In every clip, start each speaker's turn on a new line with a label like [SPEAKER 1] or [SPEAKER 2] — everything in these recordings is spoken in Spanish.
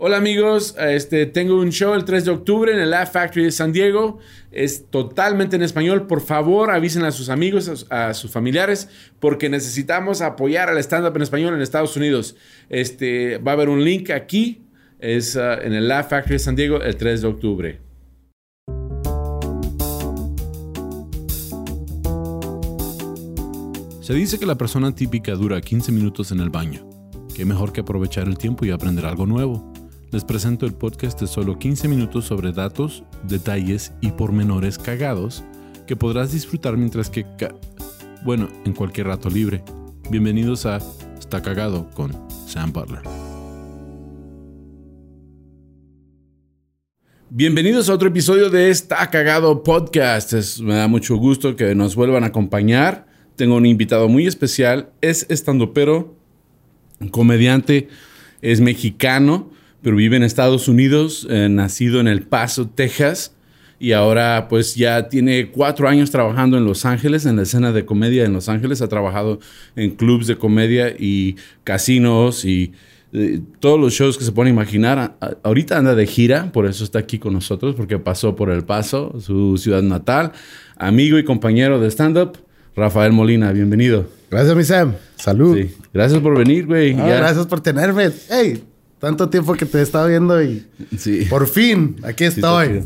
[SPEAKER 1] Hola amigos, este, tengo un show el 3 de octubre en el Laugh Factory de San Diego. Es totalmente en español. Por favor, avisen a sus amigos, a, sus familiares, porque necesitamos apoyar al stand-up en español en Estados Unidos. Este, va a haber un link aquí. Es uh, en el Laugh Factory de San Diego el 3 de octubre. Se dice que la persona típica dura 15 minutos en el baño. Qué mejor que aprovechar el tiempo y aprender algo nuevo les presento el podcast de solo 15 minutos sobre datos, detalles y pormenores cagados que podrás disfrutar mientras que... bueno, en cualquier rato libre. Bienvenidos a Está Cagado con Sam Butler. Bienvenidos a otro episodio de Está Cagado Podcast. me da mucho gusto que nos vuelvan a acompañar. Tengo un invitado muy especial. Es estando pero comediante, es mexicano pero vive en Estados Unidos, eh, nacido en El Paso, Texas, y ahora pues ya tiene cuatro años trabajando en Los Ángeles, en la escena de comedia en Los Ángeles, ha trabajado en clubs de comedia y casinos y eh, todos los shows que se pueden imaginar. ahorita anda de gira, por eso está aquí con nosotros, porque pasó por El Paso, su ciudad natal, amigo y compañero de stand-up. Rafael Molina, bienvenido.
[SPEAKER 2] Gracias, mi Sam. Salud.
[SPEAKER 1] Gracias por venir, güey.
[SPEAKER 2] gracias por tenerme. Hey, tanto tiempo que te he estado viendo y por fin, aquí estoy.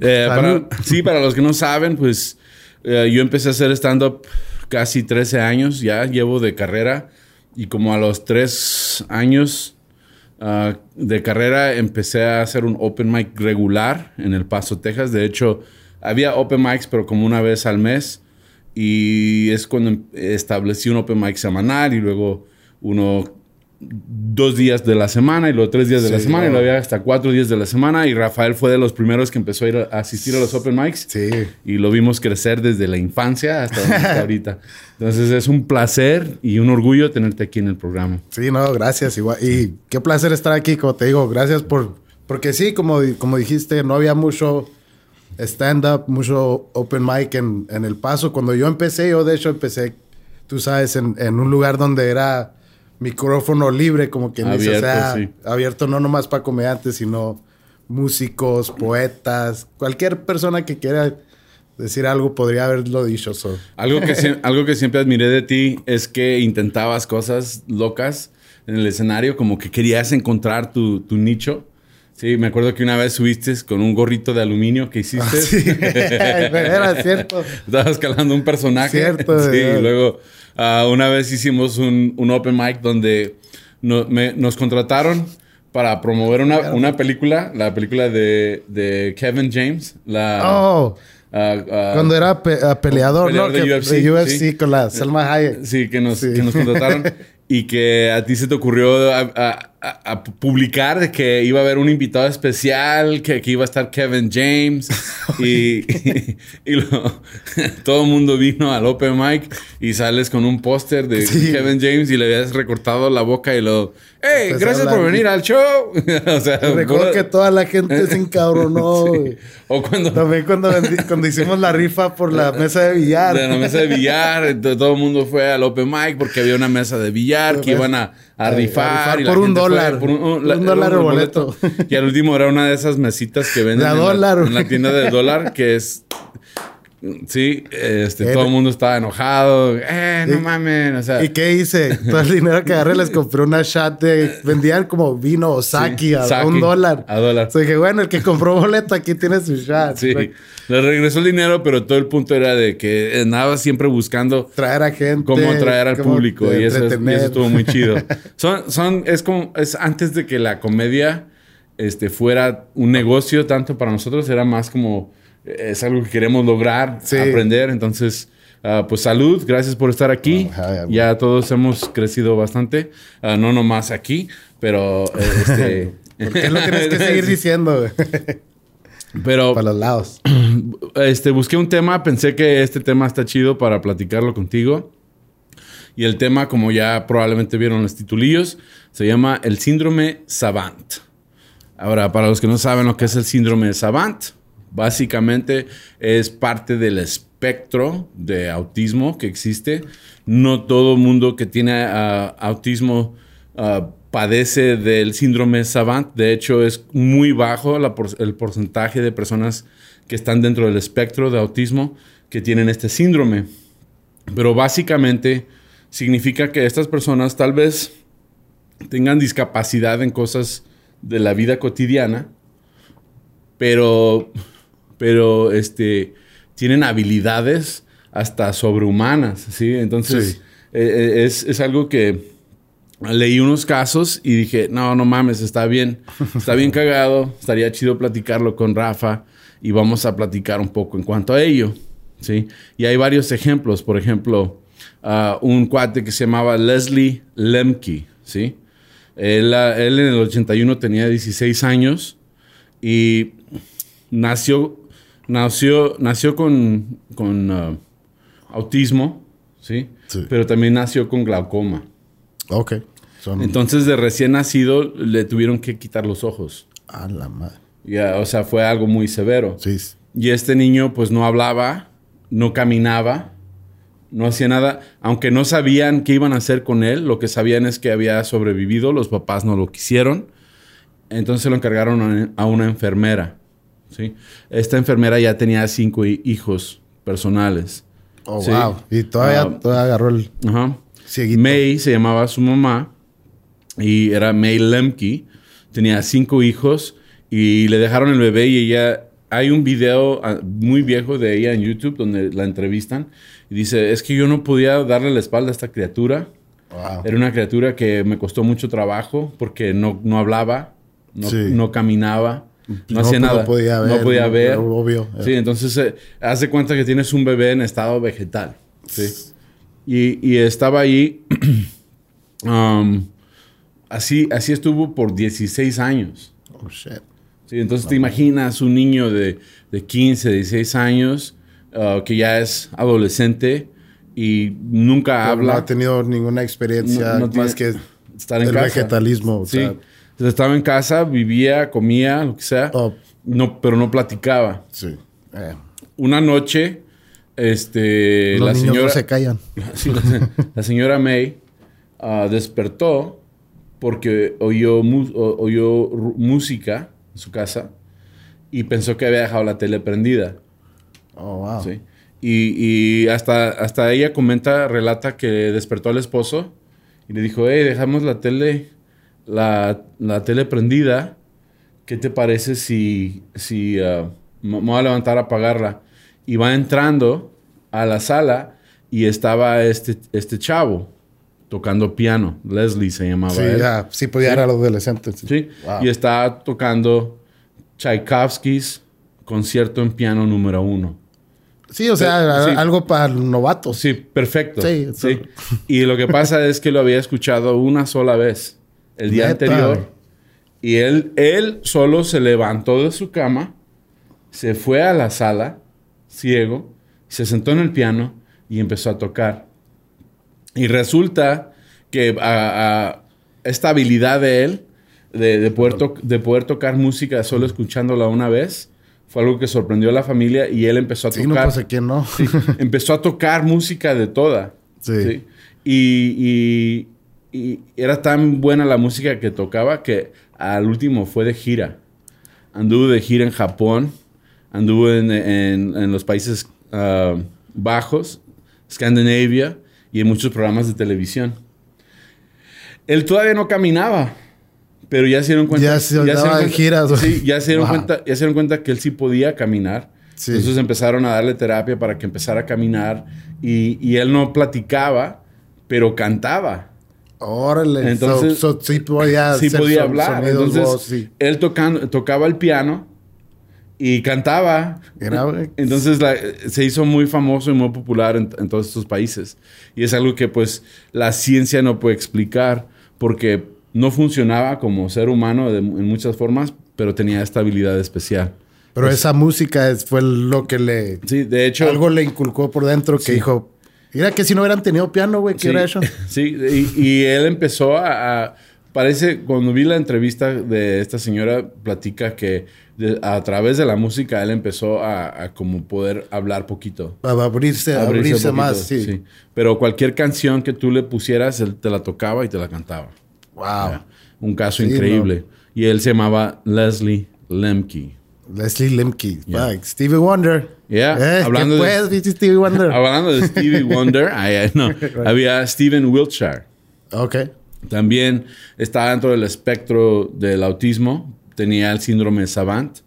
[SPEAKER 1] Eh, sí, para, los que no saben, pues eh, yo empecé a hacer stand-up casi 13 años, ya llevo de carrera y como a los 3 años ah, de carrera empecé a hacer un open mic regular en El Paso, Texas. De hecho, había open mics, pero como una vez al mes. Y es cuando establecí un open mic semanal y luego uno dos días de la semana y luego tres días de la semana y luego había hasta cuatro días de la semana y Rafael fue de los primeros que empezó a ir a asistir a los open mics
[SPEAKER 2] sí.
[SPEAKER 1] y lo vimos crecer desde la infancia hasta ahorita. Entonces es un placer y un orgullo tenerte aquí en el programa.
[SPEAKER 2] Sí, no, gracias. Igual. Y qué placer estar aquí, como te digo, gracias por... Porque sí, como, como dijiste, no había mucho stand-up, mucho open mic en, en, El Paso. Cuando yo empecé, yo de hecho empecé, tú sabes, en, en un lugar donde era micrófono libre, como quien abierto, dice, o sea, abierto no nomás para comediantes, sino músicos, poetas, cualquier persona que quiera decir algo podría haberlo dicho.
[SPEAKER 1] Algo, que, algo que siempre admiré de ti es que intentabas cosas locas en el escenario, como que querías encontrar tu, nicho. Sí, me acuerdo que una vez subiste con un gorrito de aluminio que hiciste. Ah,
[SPEAKER 2] sí, era cierto.
[SPEAKER 1] Estabas calando un personaje.
[SPEAKER 2] Cierto.
[SPEAKER 1] Sí, y luego Ah, una vez hicimos un, un, open mic donde nos contrataron para promover una, una, película, la película de, de Kevin James. La,
[SPEAKER 2] oh. Uh, Cuando era peleador, ¿no?
[SPEAKER 1] De UFC,
[SPEAKER 2] de UFC con la Selma Hayek.
[SPEAKER 1] Sí, que nos, Que nos contrataron. y que a ti se te ocurrió a, a, publicar de que iba a haber un invitado especial, que, que iba a estar Kevin James. y, y, todo el mundo vino al Open Mic y sales con un póster de Kevin James y le habías recortado la boca y lo... ¡Hey! gracias por venir al show.
[SPEAKER 2] o sea, Recuerdo que toda la gente se encabronó.
[SPEAKER 1] O cuando...
[SPEAKER 2] También cuando, cuando hicimos la rifa por la mesa de billar.
[SPEAKER 1] De la mesa de billar. Entonces, todo el mundo fue al Open Mic porque había una mesa de billar que iban a a rifar.
[SPEAKER 2] por, un dólar, por un, dólar. el boleto.
[SPEAKER 1] Y al último era una de esas mesitas que venden en, la, en, la, tienda de dólar, que es Sí, este, todo el mundo estaba enojado. Eh, no mames. O sea,
[SPEAKER 2] ¿Y qué hice? Todo el dinero que agarré les compré una chat de. Vendían como vino o saki, a, un dólar.
[SPEAKER 1] A dólar.
[SPEAKER 2] O sea, dije, bueno, el que compró boleto aquí tiene su chat.
[SPEAKER 1] Sí. Le regresó el dinero, pero todo el punto era de que andaba siempre buscando.
[SPEAKER 2] Traer a gente.
[SPEAKER 1] Cómo traer al público. Y eso, estuvo muy chido. son, son, es como. Es antes de que la comedia este, fuera un negocio, tanto para nosotros, era más como es algo que queremos lograr, aprender. Entonces, ah, pues salud, gracias por estar aquí. ya todos hemos crecido bastante, uh, no nomás aquí, pero eh, este...
[SPEAKER 2] Porque lo tienes que seguir diciendo.
[SPEAKER 1] pero...
[SPEAKER 2] Para los lados.
[SPEAKER 1] Este, busqué un tema, pensé que este tema está chido para platicarlo contigo. Y el tema, como ya probablemente vieron los titulillos, se llama el síndrome Savant. Ahora, para los que no saben lo que es el síndrome Savant, Básicamente es parte del espectro de autismo que existe. No todo mundo que tiene ah, autismo ah, padece del síndrome Savant. De hecho, es muy bajo el porcentaje de personas que están dentro del espectro de autismo que tienen este síndrome. Pero básicamente significa que estas personas tal vez tengan discapacidad en cosas de la vida cotidiana, pero, pero este, tienen habilidades hasta sobrehumanas, ¿sí? Entonces,
[SPEAKER 2] Sí.
[SPEAKER 1] eh, eh, es, es algo que leí unos casos y dije, no, no mames, está bien, está bien cagado, estaría chido platicarlo con Rafa y vamos a platicar un poco en cuanto a ello, ¿sí? Y hay varios ejemplos, por ejemplo, ah, un cuate que se llamaba Leslie Lemke, ¿sí? Él, ah, él en el 81 tenía 16 años y nació, nació, nació con, con ah, autismo, ¿sí?
[SPEAKER 2] Sí.
[SPEAKER 1] Pero también nació con glaucoma.
[SPEAKER 2] Ok. Son...
[SPEAKER 1] Entonces, de recién nacido, le tuvieron que quitar los ojos.
[SPEAKER 2] A la madre.
[SPEAKER 1] Ya, o sea, fue algo muy severo.
[SPEAKER 2] Sí.
[SPEAKER 1] Y este niño, pues, no hablaba, no caminaba, no hacía nada. Aunque no sabían qué iban a hacer con él, lo que sabían es que había sobrevivido, los papás no lo quisieron. Entonces lo encargaron a una enfermera. ¿Sí? Esta enfermera ya tenía cinco hi- hijos personales.
[SPEAKER 2] Oh,
[SPEAKER 1] Sí.
[SPEAKER 2] wow. Y todavía,
[SPEAKER 1] Ah.
[SPEAKER 2] todavía agarró el
[SPEAKER 1] Ajá.
[SPEAKER 2] cieguito.
[SPEAKER 1] May se llamaba su mamá y era May Lemke. Tenía cinco hijos y le dejaron el bebé y ella... Hay un video ah, muy viejo de ella en YouTube donde la entrevistan y dice, es que yo no podía darle la espalda a esta criatura.
[SPEAKER 2] Wow.
[SPEAKER 1] Era una criatura que me costó mucho trabajo porque no, no hablaba, no,
[SPEAKER 2] Sí.
[SPEAKER 1] no caminaba, no,
[SPEAKER 2] No,
[SPEAKER 1] hacía
[SPEAKER 2] pues, no
[SPEAKER 1] nada.
[SPEAKER 2] podía ver,
[SPEAKER 1] No podía ver.
[SPEAKER 2] obvio.
[SPEAKER 1] Sí, entonces eh, haz de cuenta que tienes un bebé en estado vegetal. Sí. Y, y estaba ahí. um, así, así estuvo por 16 años.
[SPEAKER 2] Oh, shit.
[SPEAKER 1] Sí, entonces te imaginas un niño de, de 15, 16 años uh, que ya es adolescente y nunca
[SPEAKER 2] Pero
[SPEAKER 1] habla.
[SPEAKER 2] No ha tenido ninguna experiencia
[SPEAKER 1] No- no
[SPEAKER 2] más
[SPEAKER 1] tiene-
[SPEAKER 2] que
[SPEAKER 1] estar en
[SPEAKER 2] el
[SPEAKER 1] casa.
[SPEAKER 2] vegetalismo. o
[SPEAKER 1] Sí.
[SPEAKER 2] sea,
[SPEAKER 1] estaba en casa, vivía, comía, lo que sea,
[SPEAKER 2] Oh.
[SPEAKER 1] no, pero no platicaba.
[SPEAKER 2] sí. Eh,
[SPEAKER 1] Una noche, este,
[SPEAKER 2] los
[SPEAKER 1] la
[SPEAKER 2] niños
[SPEAKER 1] señora,
[SPEAKER 2] no se callan.
[SPEAKER 1] sí, la, la señora May ah, despertó porque oyó, mu- oyó música en su casa y pensó que había dejado la tele prendida.
[SPEAKER 2] Oh, wow.
[SPEAKER 1] ¿sí? Y, y hasta, hasta ella comenta, relata que despertó al esposo y le dijo, hey, dejamos la tele, la, la tele prendida. ¿Qué te parece si, si ah, me voy a levantar a apagarla? Y va entrando a la sala y estaba este, este chavo tocando piano. Leslie se llamaba.
[SPEAKER 2] Sí,
[SPEAKER 1] él.
[SPEAKER 2] ya, sí podía ir al adolescente. Sí.
[SPEAKER 1] Sí,
[SPEAKER 2] Wow.
[SPEAKER 1] y está tocando Tchaikovsky's concierto en piano número uno.
[SPEAKER 2] Sí, o sea,
[SPEAKER 1] Sí.
[SPEAKER 2] algo para novatos.
[SPEAKER 1] Sí, perfecto.
[SPEAKER 2] Sí,
[SPEAKER 1] Sí, Y lo que pasa es que lo había escuchado una sola vez, el día
[SPEAKER 2] Neta.
[SPEAKER 1] anterior. Y él, él solo se levantó de su cama, se fue a la sala, ciego, se sentó en el piano y empezó a tocar. Y resulta que a- a esta habilidad de él, de, de poder to- de poder tocar música solo escuchándola una vez, fue algo que sorprendió a la familia y él empezó a
[SPEAKER 2] Sí, no
[SPEAKER 1] tocar
[SPEAKER 2] pues quién no.
[SPEAKER 1] empezó a tocar música de toda.
[SPEAKER 2] Sí.
[SPEAKER 1] Y, y- y era tan buena la música que tocaba que al último fue de gira. Anduvo de gira en Japón, anduvo en, en- en los Países ah, Bajos, Scandinavia y en muchos programas de televisión. Él todavía no caminaba, pero ya se dieron cuenta.
[SPEAKER 2] Ya se
[SPEAKER 1] cuenta-
[SPEAKER 2] giras.
[SPEAKER 1] Sí, ya se dieron
[SPEAKER 2] Wow.
[SPEAKER 1] cuenta, ya se dieron cuenta que él sí podía caminar.
[SPEAKER 2] Sí.
[SPEAKER 1] Entonces empezaron a darle terapia para que empezara a caminar y, y él no platicaba, pero cantaba.
[SPEAKER 2] Órale.
[SPEAKER 1] Entonces-
[SPEAKER 2] So- so sí podía,
[SPEAKER 1] sí
[SPEAKER 2] hacer
[SPEAKER 1] podía hablar.
[SPEAKER 2] sonidos,
[SPEAKER 1] Entonces
[SPEAKER 2] voz, sí.
[SPEAKER 1] él tocando, tocaba el piano y cantaba. Entonces la- se hizo muy famoso y muy popular en, en todos estos países. Y es algo que pues la ciencia no puede explicar porque no funcionaba como ser humano de- en muchas formas, pero tenía esta habilidad especial.
[SPEAKER 2] Pero esa música fue lo que le...
[SPEAKER 1] Sí, de hecho...
[SPEAKER 2] algo le inculcó por dentro que
[SPEAKER 1] Sí.
[SPEAKER 2] dijo... Mira que si no hubieran tenido piano, güey, ¿qué
[SPEAKER 1] Sí,
[SPEAKER 2] hubiera hecho?
[SPEAKER 1] sí, y, y él empezó a, a- Parece, cuando vi la entrevista de esta señora, platica que de- a través de la música él empezó a, a como poder hablar poquito.
[SPEAKER 2] A abrirse, a abrirse, más, sí.
[SPEAKER 1] Pero cualquier canción que tú le pusieras, él te la tocaba y te la cantaba.
[SPEAKER 2] Wow.
[SPEAKER 1] Un caso
[SPEAKER 2] Sí,
[SPEAKER 1] increíble. Y él se llamaba Leslie Lemke.
[SPEAKER 2] Leslie Limke.
[SPEAKER 1] Yeah.
[SPEAKER 2] Fuck, Stevie Wonder.
[SPEAKER 1] Yeah,
[SPEAKER 2] Eh,
[SPEAKER 1] hablando
[SPEAKER 2] ¿qué
[SPEAKER 1] de-
[SPEAKER 2] pues, Stevie Wonder?
[SPEAKER 1] Hablando de Stevie Wonder, había Steven Wiltshire.
[SPEAKER 2] ok.
[SPEAKER 1] También estaba dentro del espectro del autismo, tenía el síndrome Savant.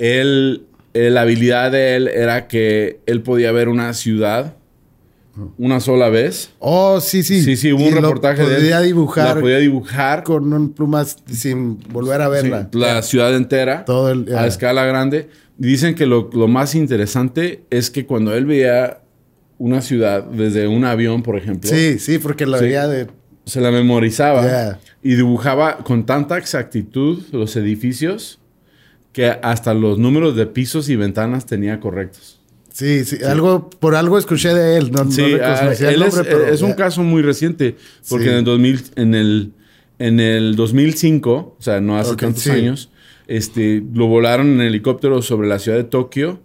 [SPEAKER 1] Él, eh, la habilidad de él era que él podía ver una ciudad una sola vez.
[SPEAKER 2] Oh, sí, sí.
[SPEAKER 1] Sí, sí, hubo un reportaje de él.
[SPEAKER 2] Podía dibujar
[SPEAKER 1] La podía dibujar
[SPEAKER 2] con un plumas sin volver a verla.
[SPEAKER 1] Sí, la ciudad entera
[SPEAKER 2] Todo el-
[SPEAKER 1] a
[SPEAKER 2] ya.
[SPEAKER 1] escala grande. Dicen que lo, lo más interesante es que cuando él veía una ciudad desde un avión, por ejemplo,
[SPEAKER 2] Sí, sí, porque la
[SPEAKER 1] Sí.
[SPEAKER 2] veía de.
[SPEAKER 1] se la memorizaba
[SPEAKER 2] Yeah.
[SPEAKER 1] y dibujaba con tanta exactitud los edificios que hasta los números de pisos y ventanas tenía correctos.
[SPEAKER 2] Sí, sí, algo, por algo escuché de él. No, no
[SPEAKER 1] Sí, ah,
[SPEAKER 2] el
[SPEAKER 1] es,
[SPEAKER 2] pero.
[SPEAKER 1] es un caso muy reciente, porque
[SPEAKER 2] Sí.
[SPEAKER 1] en, el 2000, en, el, en el 2005, o sea, no hace tantos años, este, lo volaron en helicóptero sobre la ciudad de Tokio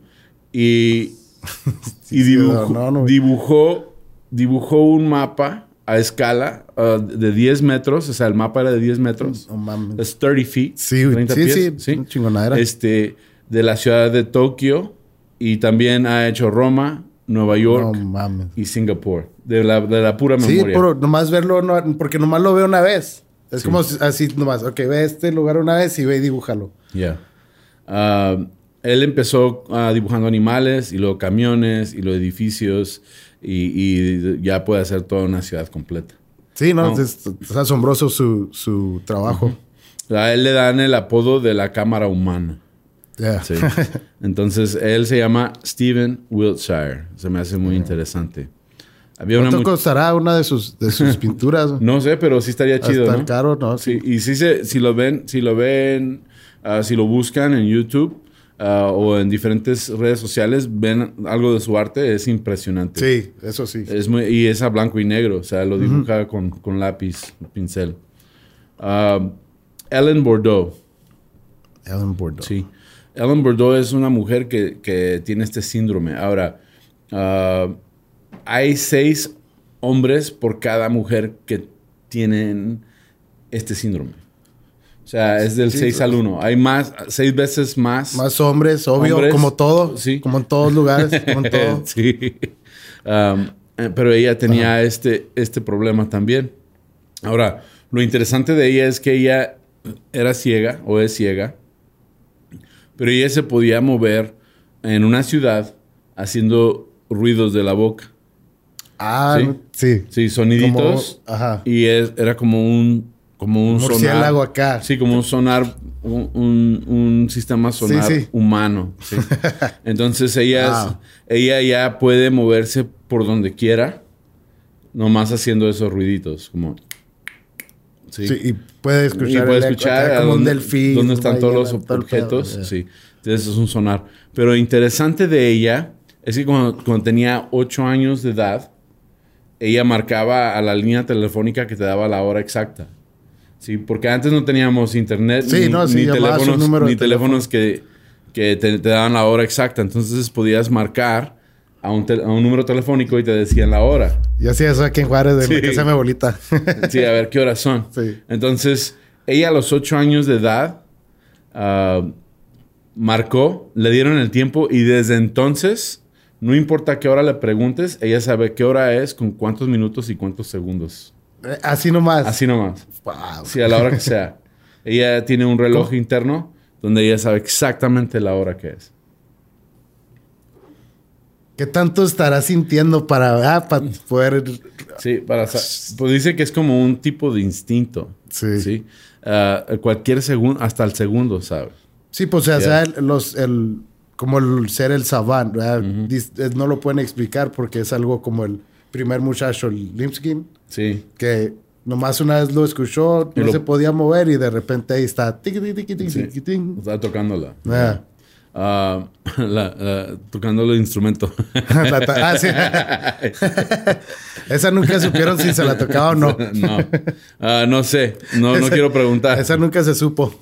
[SPEAKER 1] y, y
[SPEAKER 2] sí,
[SPEAKER 1] dibujó,
[SPEAKER 2] no, no.
[SPEAKER 1] dibujó, dibujó un mapa a escala ah, de 10 metros, o sea, el mapa era de 10 metros. Es 30 feet.
[SPEAKER 2] Sí, güey.
[SPEAKER 1] 30
[SPEAKER 2] Sí,
[SPEAKER 1] pies,
[SPEAKER 2] sí, chingonadera.
[SPEAKER 1] Este, de la ciudad de Tokio y también ha hecho Roma, Nueva York
[SPEAKER 2] No mames.
[SPEAKER 1] y Singapur. De la, de la pura
[SPEAKER 2] Sí,
[SPEAKER 1] memoria.
[SPEAKER 2] pero nomás verlo, no- porque nomás lo veo una vez. Es como si- así nomás. Ok, ve este lugar una vez y ve y dibújalo.
[SPEAKER 1] Ya. Ah, él empezó ah, dibujando animales y luego camiones y luego edificios y, y ya puede hacer toda una ciudad completa.
[SPEAKER 2] Sí, no,
[SPEAKER 1] No.
[SPEAKER 2] Es, es asombroso su, su trabajo.
[SPEAKER 1] A él le dan el apodo de la cámara humana. Sí. Entonces, él se llama Steven Wiltshire. Se me hace muy interesante. Había
[SPEAKER 2] ¿Cuánto costará una de sus, de sus pinturas?
[SPEAKER 1] No sé, pero sí estaría chido,
[SPEAKER 2] Hasta
[SPEAKER 1] ¿no?
[SPEAKER 2] caro, ¿no?
[SPEAKER 1] Sí, y sí se, si lo ven, si lo ven, ah, si lo buscan en YouTube ah, o en diferentes redes sociales, ven algo de su arte, es impresionante.
[SPEAKER 2] Sí, eso sí.
[SPEAKER 1] Es muy, y es a blanco y negro, o sea, lo dibuja con, con lápiz, pincel. Ah, Ellen Bordeaux,
[SPEAKER 2] Ellen Bordeaux.
[SPEAKER 1] sí. Ellen Bordeaux es una mujer que, que tiene este síndrome. Ahora, ah, hay seis hombres por cada mujer que tienen este síndrome. O sea, es del
[SPEAKER 2] Sí,
[SPEAKER 1] 6
[SPEAKER 2] sí.
[SPEAKER 1] al 1. Hay más, seis veces más.
[SPEAKER 2] Más hombres, obvio,
[SPEAKER 1] Hombres,
[SPEAKER 2] como todo.
[SPEAKER 1] sí.
[SPEAKER 2] Como en todos lugares, como en todo.
[SPEAKER 1] sí. Um, eh, pero ella tenía este, este problema también. Ahora, lo interesante de ella es que ella era ciega o es ciega, pero ella se podía mover en una ciudad haciendo ruidos de la boca.
[SPEAKER 2] Ah,
[SPEAKER 1] Sí.
[SPEAKER 2] sí.
[SPEAKER 1] Sí, soniditos.
[SPEAKER 2] Como- ajá.
[SPEAKER 1] Y es- era como un, como un
[SPEAKER 2] Murciélago
[SPEAKER 1] sonar.
[SPEAKER 2] acá.
[SPEAKER 1] Sí, como un sonar, un, un- un sistema sonar
[SPEAKER 2] Sí, sí.
[SPEAKER 1] humano. sí. Entonces ella, es-
[SPEAKER 2] Wow.
[SPEAKER 1] ella ya puede moverse por donde quiera, nomás haciendo esos ruiditos, como... Sí.
[SPEAKER 2] Sí, y puede escuchar,
[SPEAKER 1] y puede escuchar
[SPEAKER 2] acá un delfín.
[SPEAKER 1] dónde están todos los
[SPEAKER 2] pedo.
[SPEAKER 1] objetos. Sí, entonces es un sonar. Pero interesante de ella es que cuando, cuando tenía 8 años de edad, ella marcaba a la línea telefónica que te daba la hora exacta. Sí, porque antes no teníamos internet
[SPEAKER 2] Sí,
[SPEAKER 1] ni,
[SPEAKER 2] no, sí,
[SPEAKER 1] ni teléfonos, ni teléfonos que, que te, te daban la hora exacta. Entonces podías marcar a un, tel- a un número telefónico y te decían la hora.
[SPEAKER 2] Y así eso aquí en Juárez, de
[SPEAKER 1] Sí.
[SPEAKER 2] la casa de mi abuelita.
[SPEAKER 1] Sí, a ver qué horas son.
[SPEAKER 2] Sí.
[SPEAKER 1] Entonces, ella a los ocho años de edad ah, marcó, le dieron el tiempo y desde entonces, no importa qué hora le preguntes, ella sabe qué hora es, con cuántos minutos y cuántos segundos.
[SPEAKER 2] Eh, así nomás.
[SPEAKER 1] Así nomás.
[SPEAKER 2] Wow.
[SPEAKER 1] Sí, a la hora que sea. ella tiene un reloj interno donde ella sabe exactamente la hora que es.
[SPEAKER 2] ¿Qué tanto estará sintiendo para, ah, para poder...
[SPEAKER 1] Sí, para pues dice que es como un tipo de instinto.
[SPEAKER 2] Sí.
[SPEAKER 1] Sí. Ah, cualquier segundo, hasta el segundo, ¿sabes?
[SPEAKER 2] Sí, pues o sea, el- los, el, como el ser el ¿verdad? Dis- eh, no lo pueden explicar porque es algo como el primer muchacho, el Limskin,
[SPEAKER 1] Sí.
[SPEAKER 2] que nomás una vez lo escuchó, no
[SPEAKER 1] lo-
[SPEAKER 2] se podía mover y de repente ahí está. tiqui, tiqui, tiqui,
[SPEAKER 1] Sí. Está tocándola.
[SPEAKER 2] Ah.
[SPEAKER 1] Ah, la- la- tocando el instrumento.
[SPEAKER 2] Ah, sí. Esa nunca supieron si se la tocaba o no.
[SPEAKER 1] no. Ah, no sé. No, no quiero preguntar.
[SPEAKER 2] Esa nunca se supo.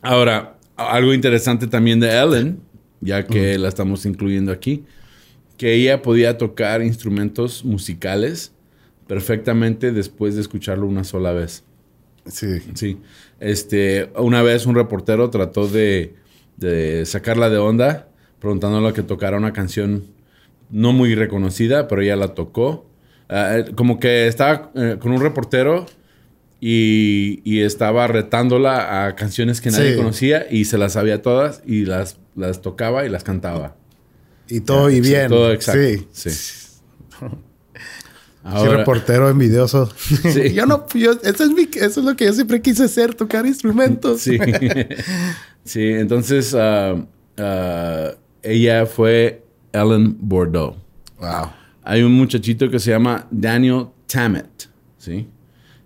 [SPEAKER 1] Ahora, algo interesante también de Ellen, ya que la estamos incluyendo aquí, que ella podía tocar instrumentos musicales perfectamente después de escucharlo una sola vez.
[SPEAKER 2] Sí.
[SPEAKER 1] Sí. Este, una vez un reportero trató de, de sacarla de onda, preguntándole que tocara una canción no muy reconocida, pero ella la tocó. Ah, eh, como que estaba eh, con un reportero y, y estaba retándola a canciones que nadie
[SPEAKER 2] Sí.
[SPEAKER 1] conocía y se las sabía todas y las, las tocaba y las cantaba.
[SPEAKER 2] Y todo y bien.
[SPEAKER 1] Todo exacto.
[SPEAKER 2] Sí.
[SPEAKER 1] Sí.
[SPEAKER 2] Sí,
[SPEAKER 1] Ahora-
[SPEAKER 2] reportero envidioso.
[SPEAKER 1] Sí.
[SPEAKER 2] yo no, yo, eso, es mi- eso es lo que yo siempre quise ser, tocar instrumentos.
[SPEAKER 1] Sí. sí, entonces ah, ah, ella fue Ellen Bordeaux.
[SPEAKER 2] Wow.
[SPEAKER 1] Hay un muchachito que se llama Daniel Tammet, ¿sí?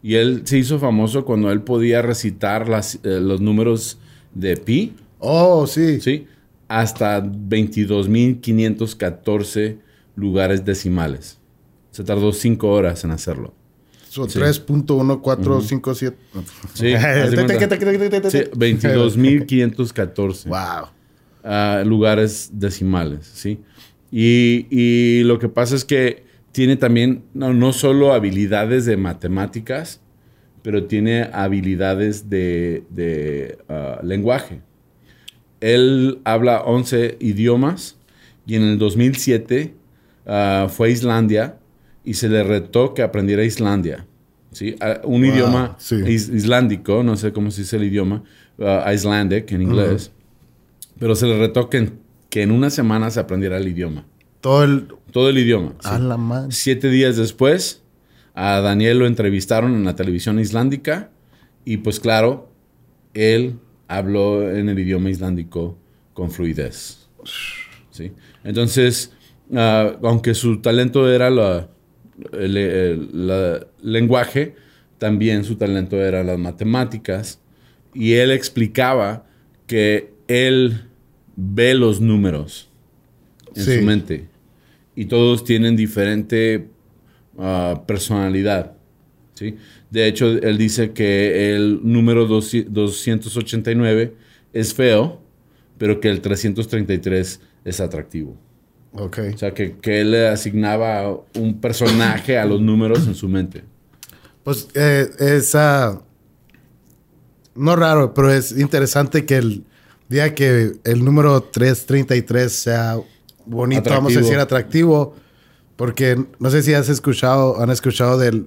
[SPEAKER 1] Y él se hizo famoso cuando él podía recitar las, eh, los números de pi,
[SPEAKER 2] Oh, sí.
[SPEAKER 1] ¿sí? Hasta 22.514 lugares decimales. Se tardó cinco horas en hacerlo.
[SPEAKER 2] So, 3.1457.
[SPEAKER 1] Sí, haz de cuenta. Sí, 22.514.
[SPEAKER 2] Wow.
[SPEAKER 1] lugares decimales, ¿sí? Y, y lo que pasa es que tiene también no, no solo habilidades de matemáticas, pero tiene habilidades de, de, ah, lenguaje. Él habla 11 idiomas y en el 2007 ah, fue a Islandia y se le retó que aprendiera Islandia. ¿sí? Ah, un
[SPEAKER 2] Wow,
[SPEAKER 1] idioma
[SPEAKER 2] sí.
[SPEAKER 1] is- islandico, no sé cómo se dice el idioma, ah, Icelandic en inglés, pero se le retó que en, que en una semana se aprendiera el idioma.
[SPEAKER 2] Todo el.
[SPEAKER 1] Todo el idioma. sí.
[SPEAKER 2] A la madre.
[SPEAKER 1] Siete días después, a Daniel lo entrevistaron en la televisión islandica y pues claro, él habló en el idioma islandico con fluidez. ¿sí? Entonces, ah, aunque su talento era la, el, lenguaje, también su talento era las matemáticas y él explicaba que él ve los números en
[SPEAKER 2] Sí.
[SPEAKER 1] su mente y todos tienen diferente ah, personalidad. ¿sí? De hecho, él dice que el número 200 289 es feo, pero que el 333 es atractivo.
[SPEAKER 2] Ok.
[SPEAKER 1] O sea, que, que él le asignaba un personaje a los números en su mente.
[SPEAKER 2] Pues eh, es ah, no raro, pero es interesante que el día que el número 333 sea bonito, vamos a decir atractivo, porque no sé si has escuchado, han escuchado de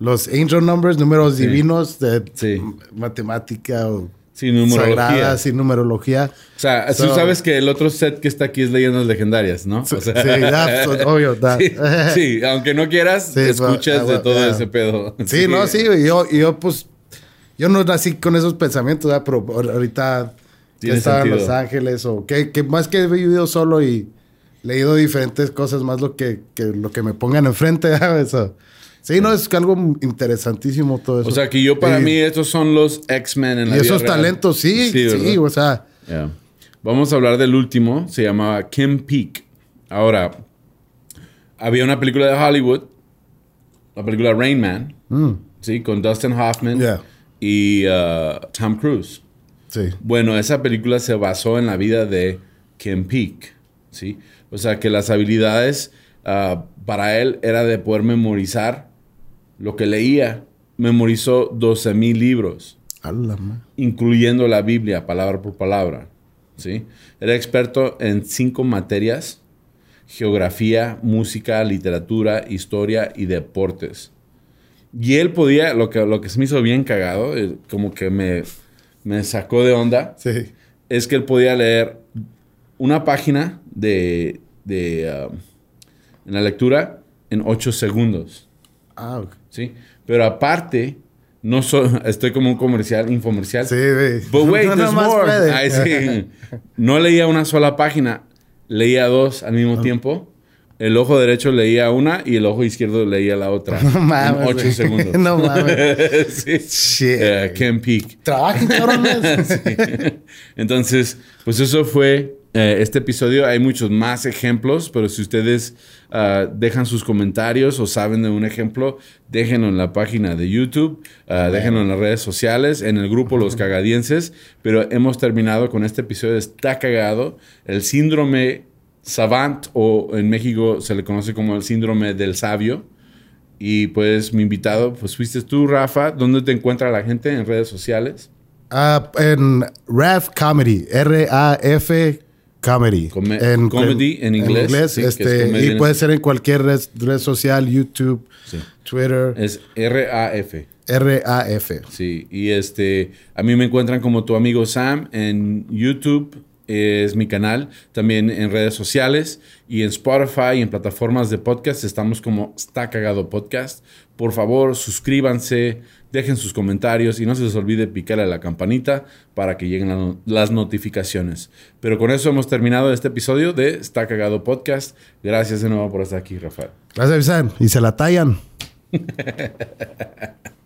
[SPEAKER 2] los angel numbers, números
[SPEAKER 1] Sí.
[SPEAKER 2] divinos de
[SPEAKER 1] Sí.
[SPEAKER 2] matemática o
[SPEAKER 1] Sí, numerología.
[SPEAKER 2] y numerología.
[SPEAKER 1] O sea, tú
[SPEAKER 2] So-
[SPEAKER 1] sabes que el otro set que está aquí es Leyendas Legendarias, ¿no? O sea,
[SPEAKER 2] Sí, that's obvio, that.
[SPEAKER 1] sí, sí, aunque no quieras,
[SPEAKER 2] Sí,
[SPEAKER 1] escuchas
[SPEAKER 2] but-
[SPEAKER 1] de todo
[SPEAKER 2] yeah.
[SPEAKER 1] ese pedo.
[SPEAKER 2] Sí, no, sí, yo, yo pues, yo no nací con esos pensamientos, ¿verdad? pero ahor- ahorita que estaba en. Los Ángeles o que, que más que he vivido solo y leído diferentes cosas, más lo que, que lo que me pongan enfrente, ¿verdad? Eso. Sí, no, es que algo interesantísimo todo eso.
[SPEAKER 1] O sea, que yo para
[SPEAKER 2] Y-
[SPEAKER 1] mí estos son los X-Men en la
[SPEAKER 2] Y
[SPEAKER 1] vida
[SPEAKER 2] esos
[SPEAKER 1] real.
[SPEAKER 2] talentos, sí, sí, o sea,
[SPEAKER 1] Yeah. Vamos a hablar del último, se llamaba Kim Peek. Ahora, había una película de Hollywood, la película Rain Man, ¿sí? Con Dustin Hoffman
[SPEAKER 2] Mm. Yeah.
[SPEAKER 1] y uh, Tom Cruise.
[SPEAKER 2] sí.
[SPEAKER 1] Bueno, esa película se basó en la vida de Kim Peek, ¿sí? O sea, que las habilidades ah, para él era de poder memorizar lo que leía. Memorizó 12 mil libros
[SPEAKER 2] A la ma-
[SPEAKER 1] incluyendo la Biblia palabra por palabra. ¿sí? Era experto en cinco materias, geografía, música, literatura, historia y deportes. Y él podía, lo que, lo que se me hizo bien cagado, eh, como que me, me sacó de onda,
[SPEAKER 2] Sí.
[SPEAKER 1] es que él podía leer una página de, de, um, en la lectura en ocho segundos.
[SPEAKER 2] Ah, ok.
[SPEAKER 1] ¿sí? Pero aparte, no so- estoy como un comercial, infomercial.
[SPEAKER 2] Sí, güey.
[SPEAKER 1] But wait,
[SPEAKER 2] No
[SPEAKER 1] there's
[SPEAKER 2] nomás
[SPEAKER 1] more. Ay, sí. No leía una sola página, leía dos al
[SPEAKER 2] Ah.
[SPEAKER 1] mismo tiempo. El ojo derecho leía una y el ojo izquierdo leía la otra.
[SPEAKER 2] No mames,
[SPEAKER 1] en ocho segundos.
[SPEAKER 2] No mames.
[SPEAKER 1] sí.
[SPEAKER 2] Shit.
[SPEAKER 1] Ken Peak.
[SPEAKER 2] Trabajen, cabrones.
[SPEAKER 1] Entonces, pues eso fue eh, este episodio. Hay muchos más ejemplos, pero si ustedes ah, dejan sus comentarios o saben de un ejemplo, déjenlo en la página de YouTube, ah, déjenlo en las redes sociales, en el grupo Los Cagadienses. Pero hemos terminado con este episodio. Está cagado. El síndrome Savant, o en México se le conoce como el síndrome del sabio. Y pues mi invitado, pues fuiste tú, Rafa. ¿Dónde te encuentra la gente en redes sociales?
[SPEAKER 2] Ah, en RAF Comedy, R-A-F Comedy.
[SPEAKER 1] Come- comedy en inglés, que es
[SPEAKER 2] este, y
[SPEAKER 1] en-
[SPEAKER 2] puede ser en cualquier red, red social, YouTube,
[SPEAKER 1] Sí.
[SPEAKER 2] Twitter,
[SPEAKER 1] Es R-A-F.
[SPEAKER 2] R-A-F.
[SPEAKER 1] Sí, y este, a mí me encuentran como tu amigo Sam en YouTube, es mi canal, también en redes sociales y en Spotify y en plataformas de podcast estamos como Está Cagado Podcast. Por favor, suscríbanse, dejen sus comentarios y no se les olvide picar a la campanita para que lleguen las notificaciones. Pero con eso hemos terminado este episodio de Está Cagado Podcast. Gracias de nuevo por estar aquí, Rafael.
[SPEAKER 2] Gracias. Y se la tallan.